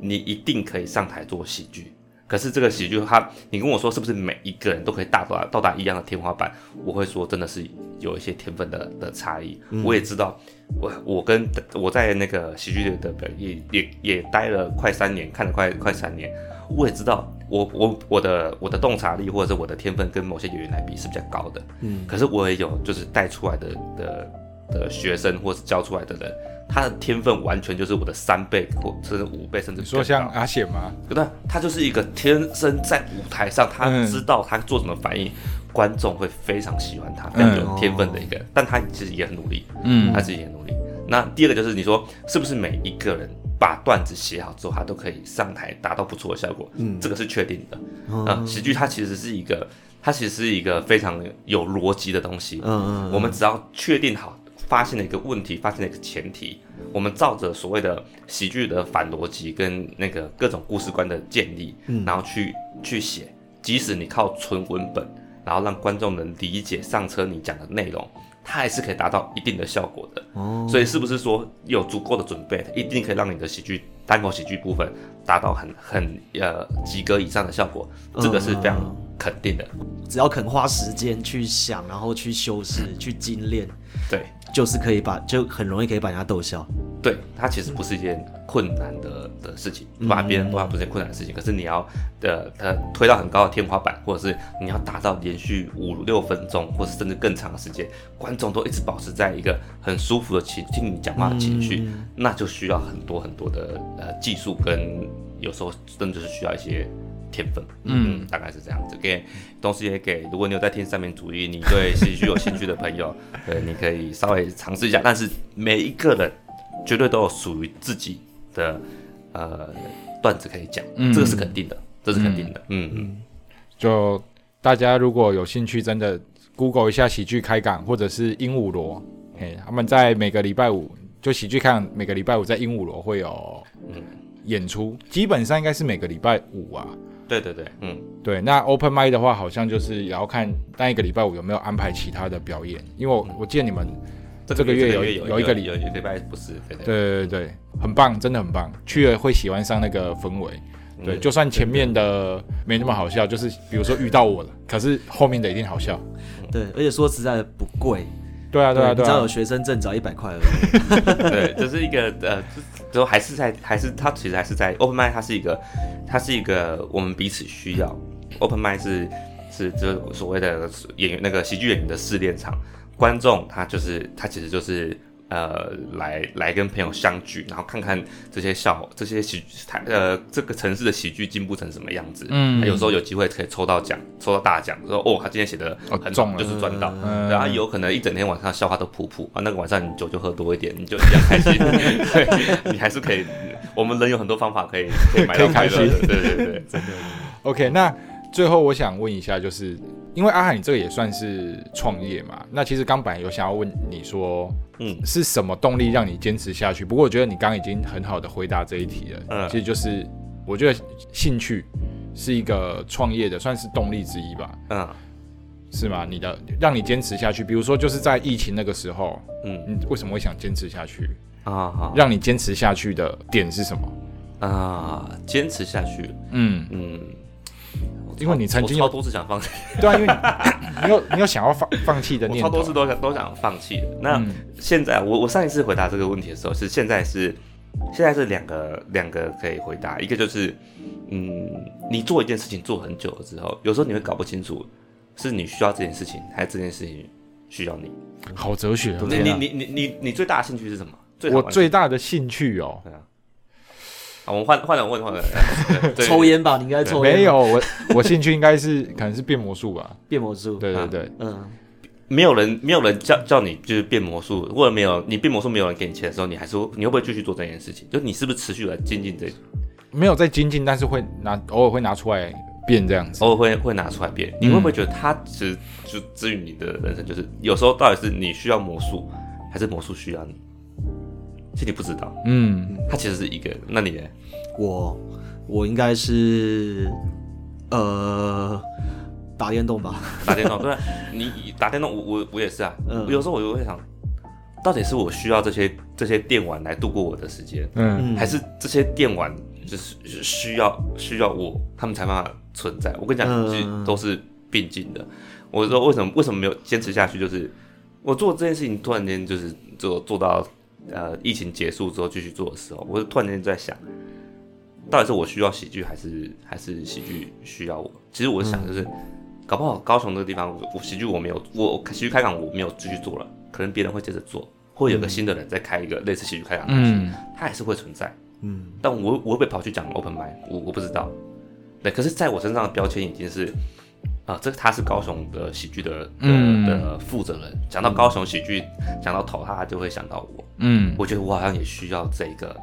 你一定可以上台做喜剧。可是这个喜剧它，你跟我说是不是每一个人都可以达到到达一样的天花板？我会说真的是有一些天分的的差异。我也知道，我我跟我在那个喜剧的表也也也待了快三年，看了快快三年，我也知道我我我的我的洞察力或者是我的天分跟某些演员来比是比较高的。嗯可是我也有就是带出来的的的学生或是教出来的人，他的天分完全就是我的三倍或甚至五倍，甚至你说像阿显吗？对吧？他就是一个天生在舞台上，他嗯知道他做什么反应，观众会非常喜欢他，非常有天分的一个人。但他其实也很努力，嗯他自己也很努力。那第二个就是你说是不是每一个人把段子写好之后，他都可以上台达到不错的效果？嗯这个是确定的。嗯啊、喜剧它其实是一个，它其实是一个非常有逻辑的东西。嗯嗯，我们只要确定好发现了一个问题，发现了一个前提，我们照着所谓的喜剧的反逻辑跟那个各种故事观的建立，嗯然后去去写，即使你靠纯文本，然后让观众能理解上车你讲的内容，它还是可以达到一定的效果的。哦，所以是不是说有足够的准备，一定可以让你的喜剧单口喜剧部分达到很很呃及格以上的效果？这个是非常肯定的。只要肯花时间去想，然后去修饰、去精炼，对就是可以把，就很容易可以把人家逗笑。对，它其实不是一件困难的的事情，把别人都它不是困难的事情，可是你要的呃推到很高的天花板，或者是你要达到连续五六分钟，或者甚至更长的时间，观众都一直保持在一个很舒服的情听你讲话的情绪，那就需要很多很多的呃技术跟有时候真的是需要一些天分，嗯，大概是这样子。给同时也给，如果你有在听三民主义，你对戏剧有兴趣的朋友，[LAUGHS] 对，你可以稍微尝试一下。但是每一个人绝对都有属于自己的呃段子可以讲，嗯。这个是肯定的，这是肯定的，嗯嗯就大家如果有兴趣，真的 Google 一下喜剧开港或者是鹦鹉螺，嘿，他们在每个礼拜五就喜剧开港每个礼拜五在鹦鹉螺会有嗯演出，基本上应该是每个礼拜五啊。对对对，嗯，对，那 Open m i d 的话，好像就是也要看那一个礼拜五有没有安排其他的表演，因为我我记得你们这个月有有有一个礼有一个礼拜不是，对对对对对对，很棒，真的很棒，去了会喜欢上那个氛围。对，就算前面的没那么好笑，就是比如说遇到我了，可是后面的一定好笑。对，而且说实在的不贵，对啊，对啊，对啊你只要有。学生证，只要一百块而已。[LAUGHS] 对，这是一个呃，就就还是在还是它其实还是在 open m i d 它是一个它是一个我们彼此需要 open m i d 是是就是所谓的演员那个喜剧演员的试炼场，观众他就是他其实就是。呃，来来跟朋友相聚，然后看看这些笑这些喜台呃这个城市的喜剧进步成什么样子。嗯他有时候有机会可以抽到奖，抽到大奖，说哦，他今天写的很好，哦中了就是赚到。嗯然后有可能一整天晚上笑话都普普啊，那个晚上你酒就喝多一点，你就一样开心，[LAUGHS] 对你还是可以。我们人有很多方法可以可以买到快乐的，对对对，[LAUGHS] 真的。OK，那最后我想问一下，就是因为阿海你这个也算是创业嘛，那其实刚本来有想要问你说，嗯是什么动力让你坚持下去？不过我觉得你刚刚已经很好的回答这一题了，嗯其实就是我觉得兴趣是一个创业的算是动力之一吧，嗯是吗？你的让你坚持下去，比如说就是在疫情那个时候，嗯你为什么会想坚持下去？啊好让你坚持下去的点是什么？啊，坚持下去，嗯，嗯，因为你曾经有超多次想放弃，[LAUGHS] 对啊，因为你你有你有想要放放弃的我念头啊，超多次都想都想放弃的。那嗯现在我我上一次回答这个问题的时候是现在是现在是两个两个可以回答，一个就是嗯，你做一件事情做很久了之后，有时候你会搞不清楚是你需要这件事情，还是这件事情需要你？好哲学啊你你你你你你最大的兴趣是什么？最我最大的兴趣哦，对啊。好，我们换换人问，换人 [LAUGHS] 抽烟吧，你应该抽烟。没有，我我兴趣应该是可能是变魔术吧。变魔术。对对对，嗯，没有人没有人叫叫你就是变魔术，或者没有你变魔术没有人给你钱的时候，你还是你会不会继续做这件事情？就你是不是持续来精进这，没有在精进，但是会拿偶尔会拿出来变这样子。偶尔会会拿出来变？你会不会觉得它其实就至于你的人生，就是有时候到底是你需要魔术，还是魔术需要你？其实你不知道，嗯，它其实是一个。那你呢？我我应该是呃打电动吧。打电动，对啊，你打电动，我我我也是啊。嗯有时候我就会想，到底是我需要这些这些电玩来度过我的时间，嗯，嗯，还是这些电玩就是需要需要我，他们才办法存在。我跟你讲，嗯其实都是并进的。我说为什么为什么没有坚持下去？就是我做这件事情，突然间就是做做到呃疫情结束之后继续做的时候，我就突然间在想，到底是我需要喜剧，还是还是喜剧需要我？其实我想就是，搞不好高雄这个地方，我我喜剧我没有，我喜剧开港我没有继续做了，可能别人会接着做，会有个新的人再开一个类似喜剧开港的东西，嗯它还是会存在。嗯但我我会不会跑去讲 open mic，我我不知道。对，可是在我身上的标签已经是，啊、这个他是高雄的喜剧的的、嗯的负责人。讲到高雄喜剧，讲到头，他就会想到我。嗯我觉得我好像也需要这个，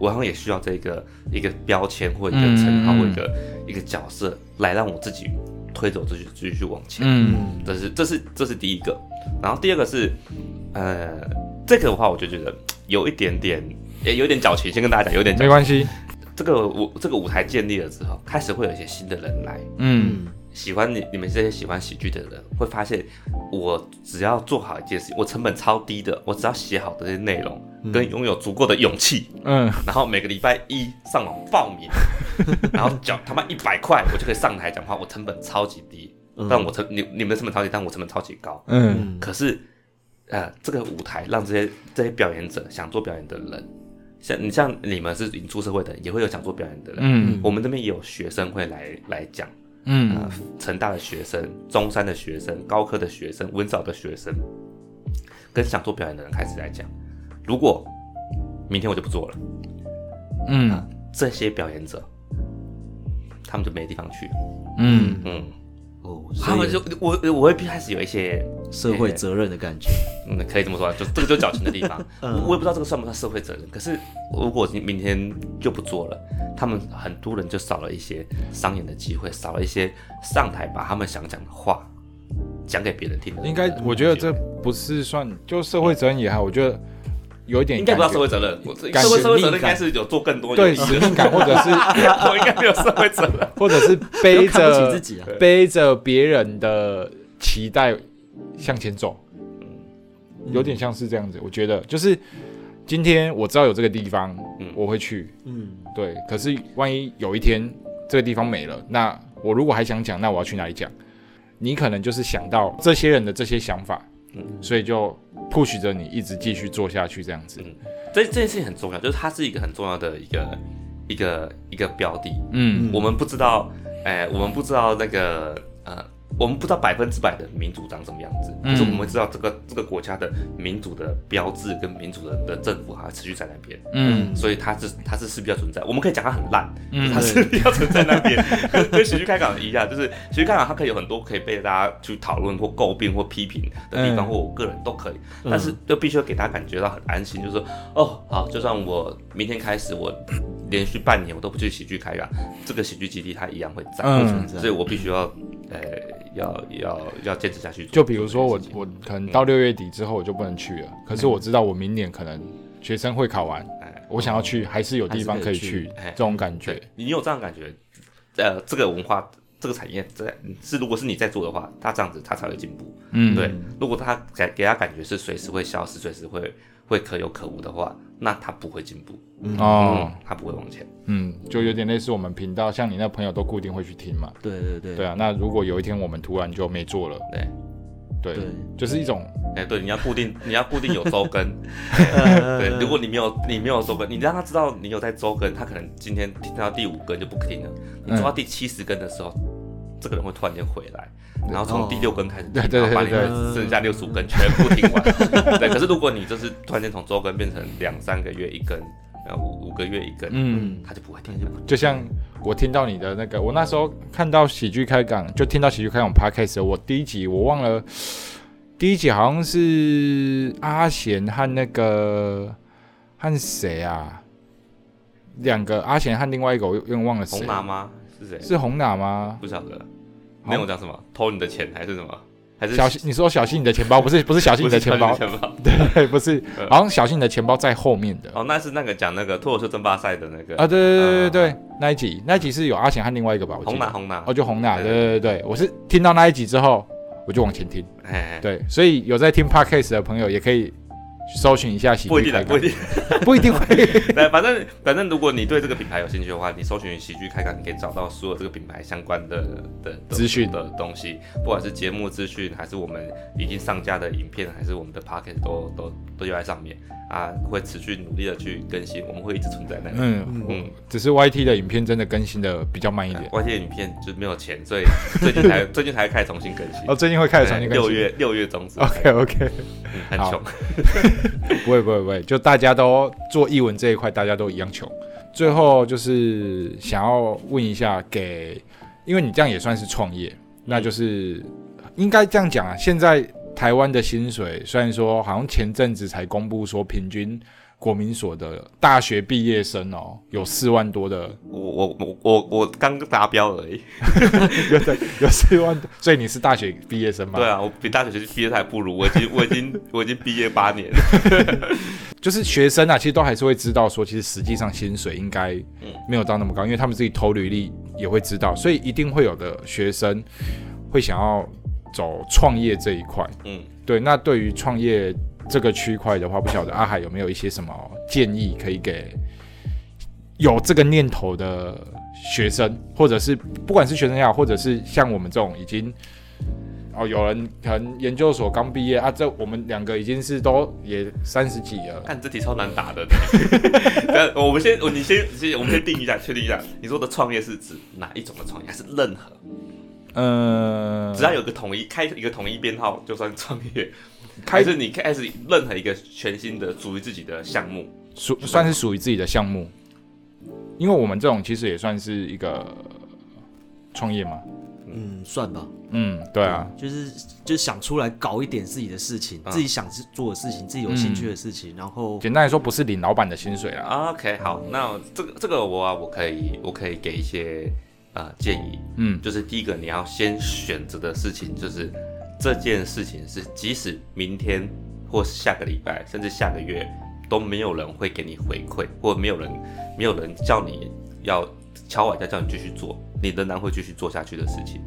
我好像也需要这个一个标签或一个称号嗯或一个一个角色来让我自己推走，继续继续往前。嗯嗯这是这是这是第一个，然后第二个是，呃，这个的话我就觉得有一点点，也有点矫情，先跟大家讲，有点。没关系。这个舞这个舞台建立了之后，开始会有一些新的人来，嗯嗯喜欢你你们这些喜欢喜剧的人，会发现我只要做好一件事情，我成本超低的，我只要写好这些内容，跟拥有足够的勇气，嗯。然后每个礼拜一上网报名，[LAUGHS] 然后缴他妈一百块，我就可以上台讲话，我成本超级低，嗯。但我成你你们的成本超级低，但我成本超级高。嗯。嗯可是，呃，这个舞台让这些这些表演者想做表演的人，像你像你们是已经出社会的人，也会有想做表演的人。嗯。我们这边也有学生会来来讲，嗯。啊、成大的学生、中山的学生、高科的学生、文藻的学生，跟想做表演的人开始来讲，如果明天我就不做了，嗯。这些表演者，他们就没地方去了。嗯。嗯，哦，他们就我我会开始有一些社会责任的感觉。嗯，可以这么说，就这个就矫情的地方。[LAUGHS] 嗯我我也不知道这个算不算社会责任，可是如果你明天就不做了，他们很多人就少了一些商演的机会，少了一些上台把他们想讲的话讲给别人听的。应该我觉得这不是算就社会责任也好，我觉得有一点应该不叫感觉社会责任，社会社会责任应该是有做更多有对使命感，或者是 [LAUGHS] 我应该没有社会责任。[LAUGHS] 或者是背着自己啊。背着别人的期待向前走，有点像是这样子。我觉得就是今天我知道有这个地方，嗯我会去，嗯对。可是万一有一天这个地方没了，那我如果还想讲，那我要去哪里讲？你可能就是想到这些人的这些想法，嗯所以就 push 着你一直继续做下去，这样子。这这件事情很重要，就是它是一个很重要的一个一个一个标的。嗯我们不知道，哎、我们不知道那个呃，我们不知道百分之百的民主长什么样子，嗯。可是我们知道这个这个国家的民主的标志跟民主的的政府还持续在那边，嗯。所以它是它是势必要存在。我们可以讲它很烂，嗯。它势必要存在那边，[LAUGHS] 跟跟喜剧开港一样，就是喜剧开港它可以有很多可以被大家去讨论或诟病或批评的地方，嗯或我个人都可以，但是就必须要给大家感觉到很安心，就是说哦好，就算我明天开始我连续半年我都不去喜剧开港，这个喜剧基地它一样会在。所以我必须要呃要要要坚持下去做。就比如说我我可能到六月底之后我就不能去了，可是我知道我明年可能学生会考完，哎我想要去还是有地方可以去，哎这种感觉。你有这样感觉，呃，这个文化这个产业在是如果是你在做的话，他这样子他才会进步。嗯，对，如果他给给他感觉是随时会消失，随时会会可有可无的话，那他不会进步，哦嗯，，他不会往前。嗯，就有点类似我们频道，像你那朋友都固定会去听嘛。对对对对啊，那如果有一天我们突然就没做了，对，对，对就是一种哎、对，你要固定，你要固定有周更。[LAUGHS] 呃对，如果你没有你没有周更，你让他知道你有在周更，他可能今天听到第五更就不听了。你做到第七十更的时候，这个人会突然间回来，然后哦从第六根开始听，对对对然后把你对们剩下六十五根全部听完。[LAUGHS] 对，可是如果你就是突然间从周更变成两三个月一根，然后五五个月一根，嗯，他就不会听了。就像我听到你的那个，我那时候看到喜剧开港，就听到喜剧开港 podcast，我第一集我忘了，第一集好像是阿贤和那个和谁啊？两个阿贤和另外一个我有点忘了谁红，拿吗？是谁？是红哪吗？不晓得。那我讲什么？偷你的钱还是什么？还是小心，你说小心你的钱包，[LAUGHS] 不是不是小心你的钱包钱包？[LAUGHS] 对，不是，呃好像小心你的钱包在后面的。哦，那是那个讲那个脱口秀争霸赛的那个啊，对对对对对，那一集那一集是有阿贤和另外一个吧？红拿红拿哦，。就红娜，对对对对对，我是听到那一集之后，我就往前听。哎，对，所以有在听 podcast 的朋友也可以搜寻一下喜剧不一定的，不一定。不一定会。对，[LAUGHS] 反正反正，如果你对这个品牌有兴趣的话，你搜寻喜剧开港，你可以找到所有这个品牌相关的的的资讯的东西，不管是节目资讯，还是我们已经上架的影片，还是我们的 p o c k e t 都都都就在上面啊，会持续努力的去更新，我们会一直存在那里。嗯，嗯，只是 YT 的影片真的更新的比较慢一点。外界影片就没有钱，所以最近才最近才开始重新更新。哦，最近会开始重新更新。六月六月中之后 OK OK，嗯很好穷。不会不会不会，就大家都做译文这一块，大家都一样穷。最后就是想要问一下给，因为你这样也算是创业，那就是应该这样讲啊。现在台湾的薪水虽然说好像前阵子才公布说平均国民所得大学毕业生哦有四万多的，我我我我我刚达标而已。[LAUGHS] 有的有四万多，所以你是大学毕业生吗？对啊，我比大学毕业还不如，我已经 [LAUGHS] 我已经我已经毕业八年了。[LAUGHS] 就是学生啊，其实都还是会知道说，其实实际上薪水应该没有到那么高，因为他们自己投履历也会知道，所以一定会有的学生会想要走创业这一块。嗯，对，那对于创业这个区块的话，不晓得阿海有没有一些什么建议可以给有这个念头的学生，或者是不管是学生也好，或者是像我们这种已经。哦，有人可能研究所刚毕业啊，这我们两个已经是都也三十几了，看这题超难答的。但我们先，我你先，先我们先定一下，确定一下，你说的创业是指哪一种的创业，还是任何？嗯，只要有个统一开一个统一编号就算创业，开始你开始任何一个全新的属于自己的项目？属算是属于自己的项目，因为我们这种其实也算是一个创业嘛。嗯，算吧。嗯，对啊，就是就想出来搞一点自己的事情，嗯自己想做的事情，自己有兴趣的事情，然后简单来说不是领老板的薪水啊。OK，好，那这个这个我啊，我可以我可以给一些呃建议，嗯就是第一个你要先选择的事情，就是这件事情是即使明天或是下个礼拜，甚至下个月都没有人会给你回馈，或没有人没有人叫你要敲碗再叫你继续做，你仍然会继续做下去的事情。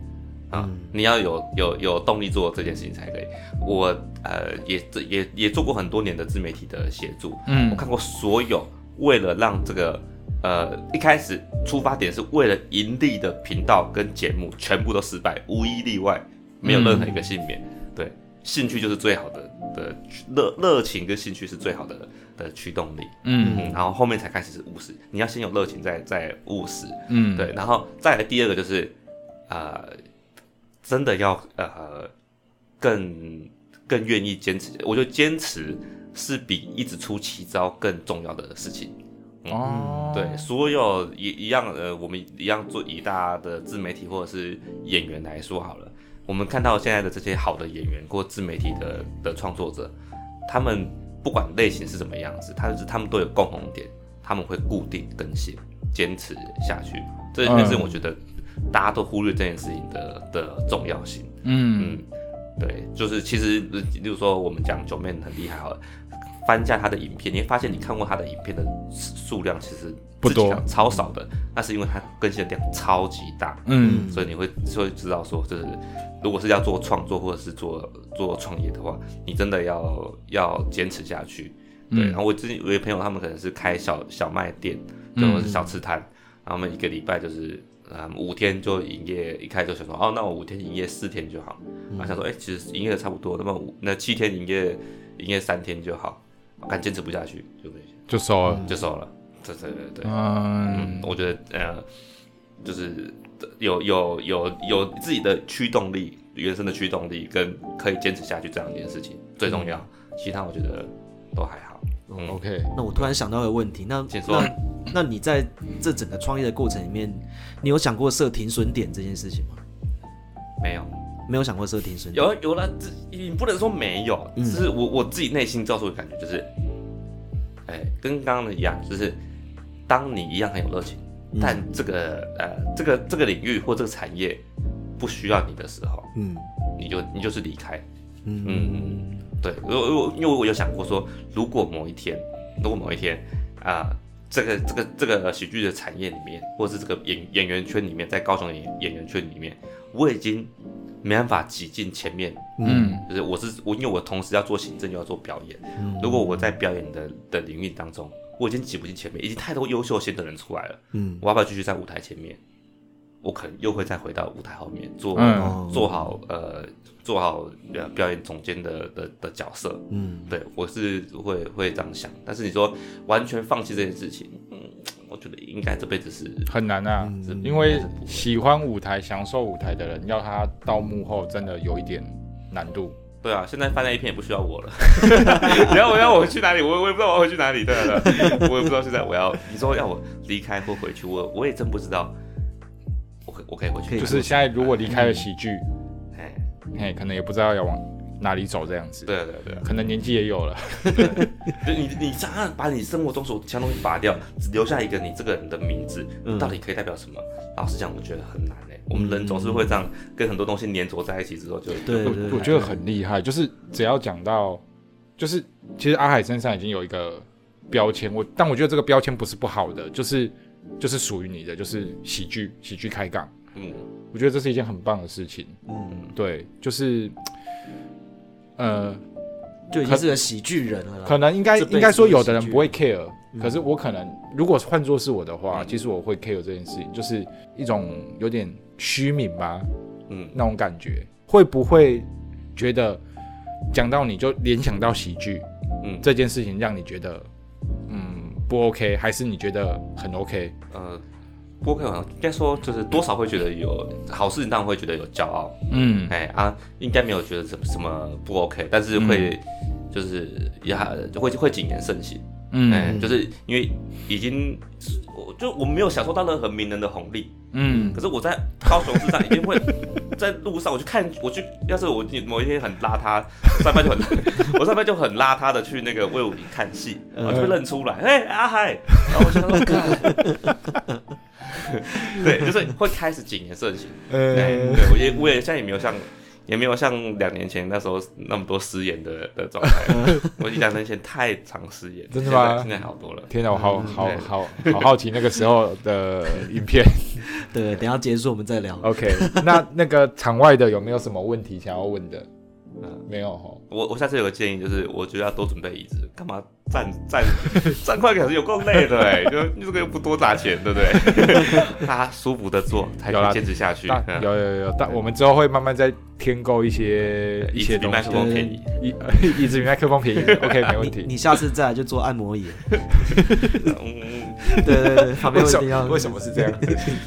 啊，你要有有有动力做这件事情才可以。我呃也也也做过很多年的自媒体的协助，嗯我嗯看过所有为了让这个呃一开始出发点是为了盈利的频道跟节目，全部都失败，无一例外，没有任何一个幸免。对，兴趣就是最好的的热热情跟兴趣是最好的的驱动力。嗯嗯，然后后面才开始是务实，你要先有热情，再再务实。嗯，对，然后再来第二个就是，呃，真的要呃更更愿意坚持。我觉得坚持是比一直出奇招更重要的事情。哦，对，所有一一样呃，我们一样做以大家的自媒体或者是演员来说好了，我们看到现在的这些好的演员或自媒体的的创作者，他们不管类型是怎么样子，他是他们都有共同点，他们会固定更新，坚持下去。这件事嗯我觉得大家都忽略这件事情的的重要性。嗯。嗯，对，就是其实，呃例如说我们讲九妹很厉害好了，翻一下他的影片，你会发现你看过他的影片的数量其实不多超少的，那是因为他更新的量超级大，嗯所以你会会知道说，就是如果是要做创作或者是做做创业的话，你真的要要坚持下去。对，嗯然后我之前有些朋友，他们可能是开小小卖店，或是小吃摊，然后他们一个礼拜就是。嗯，五天就营业，一开始就想说，哦，那我五天营业四天就好。然后想说，哎、其实营业的差不多，那么五那七天营业营业三天就好，看坚持不下去就就收了。就收了。对对对对，嗯嗯，我觉得呃，就是有有有有自己的驱动力，原生的驱动力，跟可以坚持下去这样一件事情最重要。其他我觉得都还好。嗯，OK，那我突然想到一个问题，那请说那那你在这整个创业的过程里面，你有想过设停损点这件事情吗？没有。没有想过设停损点。有有了，这你不能说没有，嗯只是我我自己内心造出的感觉就是，哎、跟刚刚的一样，就是当你一样很有热情，嗯但这个呃这个这个领域或这个产业不需要你的时候，嗯你就你就是离开。嗯嗯，对，我我因为我有想过说，如果某一天，如果某一天啊、这个这个这个喜剧的产业里面，或是这个演演员圈里面，在高雄演演员圈里面，我已经没办法挤进前面，嗯。就是我是我，因为我同时要做行政又要做表演，嗯。如果我在表演的的领域当中，我已经挤不进前面，已经太多优秀新的人出来了，嗯。我要不要继续在舞台前面？我可能又会再回到舞台后面做、嗯。做好呃做好呃表演总监的的的角色。嗯。对我是会会这样想，但是你说完全放弃这件事情，嗯，我觉得应该这辈子是很难啊，嗯因为喜欢舞台、享受舞台的人，要他到幕后真的有一点难度。对啊，现在翻 A 片也不需要我了。[LAUGHS] 你要我要我去哪里，我我也不知道我要回去哪里。对啊，对啊我也不知道现在我要你说要我离开或回去，我我也真不知道。我可我可以回去，就是现在如果离开了喜剧，哎，哎，可能也不知道要往哪里走这样子。对啊对啊对啊，可能年纪也有了。[LAUGHS] 就你你想想把你生活中所其他东西拔掉，只留下一个你这个人的名字，嗯到底可以代表什么？老实讲，我觉得很难哎。我们人总是会这样跟很多东西粘着在一起之后就，就对对我我觉得很厉害，就是只要讲到，就是其实阿海身上已经有一个标签，我但我觉得这个标签不是不好的，就是就是属于你的，就是喜剧喜剧开杠，嗯我觉得这是一件很棒的事情。嗯，对，就是呃，就已经是个喜剧人了啦。可能应该这辈子应该说有的人不会 care，嗯。可是我可能如果换作是我的话，嗯。其实我会 care 这件事情，就是一种有点虚名吧嗯。那种感觉，会不会觉得讲到你就联想到喜剧嗯，这件事情，让你觉得嗯不 OK，还是你觉得很 OK？呃，播客好像应该说就是多少会觉得有好事情，当然会觉得有骄傲，嗯。哎啊，应该没有觉得什么什么不 OK，但是会就是也会会谨言慎行，哎、嗯。就是因为已经我就我没有享受到任何名人的红利，嗯。可是我在高雄市上一定会在路上，我去看，我去，要是我某一天很邋遢，上班就很，我上班就很邋遢的去那个魏武营看戏，就会认出来，哎、阿海，然后我就想说，干。[LAUGHS] 对，就是会开始谨言慎行，呃对，对我也我也现在也没有像。也没有像两年前那时候那么多失言的的状态，[LAUGHS] 我两年前太常失言，真的吗现在好多了。天哪，我好嗯好好好好奇那个时候的影片。[LAUGHS] 对，等一下结束我们再聊。OK，那那个场外的有没有什么问题想要问的？嗯没有哈。我我下次有个建议，就是我觉得要多准备椅子，干嘛站站站快可是有够累的哎，[LAUGHS] 就这个又不多砸钱，对不对？[LAUGHS] 大家舒服的做才可以坚持下去。有有有，但我们之后会慢慢再添购一些一些东西椅子比麦克。风便宜，椅椅子比麦克风便宜，[LAUGHS] OK，没问你题。你下次再来就做按摩椅。嗯，对对对，旁边为什一定要为什么是这样子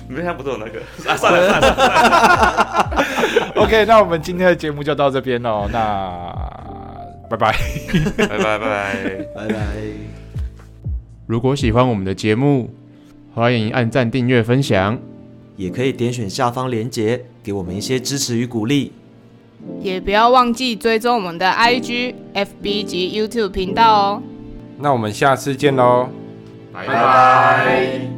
你们现在不是有那个啊？算了算了算了，？OK，那我们今天的节目就到这边喽。那拜拜。拜拜拜拜。拜拜。如果喜欢我们的节目，欢迎按赞、订阅、分享。也可以点选下方链接，给我们一些支持与鼓励。也不要忘记追踪我们的 IG、FB 及 YouTube 频道哦。那我们下次见喽。拜拜。